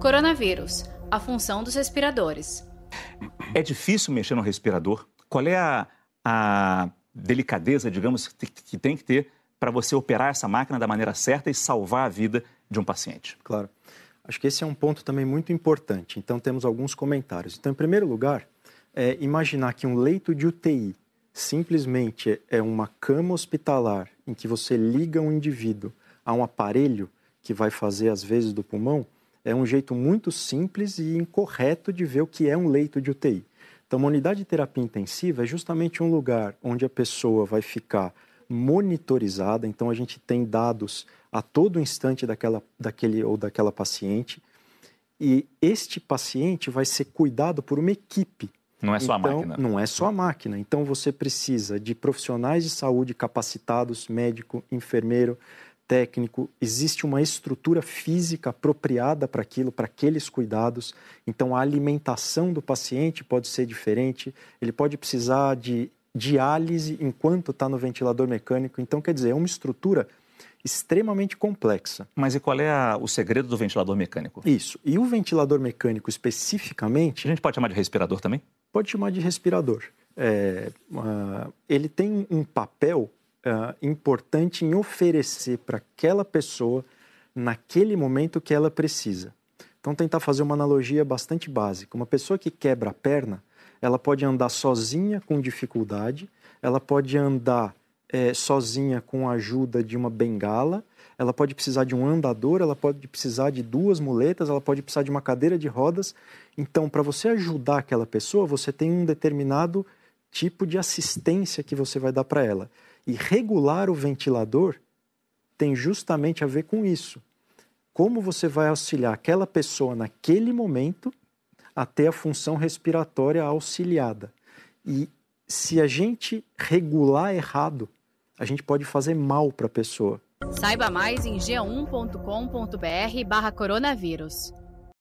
Coronavírus, a função dos respiradores. É difícil mexer no respirador? Qual é a, a delicadeza, digamos, que tem que ter para você operar essa máquina da maneira certa e salvar a vida de um paciente? Claro. Acho que esse é um ponto também muito importante. Então, temos alguns comentários. Então, em primeiro lugar, é imaginar que um leito de UTI simplesmente é uma cama hospitalar em que você liga um indivíduo a um aparelho que vai fazer as vezes do pulmão, é um jeito muito simples e incorreto de ver o que é um leito de UTI. Então, uma unidade de terapia intensiva é justamente um lugar onde a pessoa vai ficar monitorizada. Então, a gente tem dados a todo instante daquela, daquele ou daquela paciente. E este paciente vai ser cuidado por uma equipe. Não é só então, a máquina. Não é só a máquina. Então, você precisa de profissionais de saúde capacitados, médico, enfermeiro, técnico, existe uma estrutura física apropriada para aquilo, para aqueles cuidados. Então, a alimentação do paciente pode ser diferente, ele pode precisar de diálise enquanto está no ventilador mecânico. Então, quer dizer, é uma estrutura extremamente complexa. Mas e qual é a, o segredo do ventilador mecânico? Isso. E o ventilador mecânico especificamente. A gente pode chamar de respirador também? Pode chamar de respirador. É, uh, ele tem um papel uh, importante em oferecer para aquela pessoa, naquele momento que ela precisa. Então, tentar fazer uma analogia bastante básica. Uma pessoa que quebra a perna, ela pode andar sozinha com dificuldade, ela pode andar é, sozinha com a ajuda de uma bengala, ela pode precisar de um andador, ela pode precisar de duas muletas, ela pode precisar de uma cadeira de rodas. Então, para você ajudar aquela pessoa, você tem um determinado tipo de assistência que você vai dar para ela. E regular o ventilador tem justamente a ver com isso. Como você vai auxiliar aquela pessoa naquele momento a ter a função respiratória auxiliada. E se a gente regular errado, a gente pode fazer mal para a pessoa. Saiba mais em g1.com.br/barra coronavírus.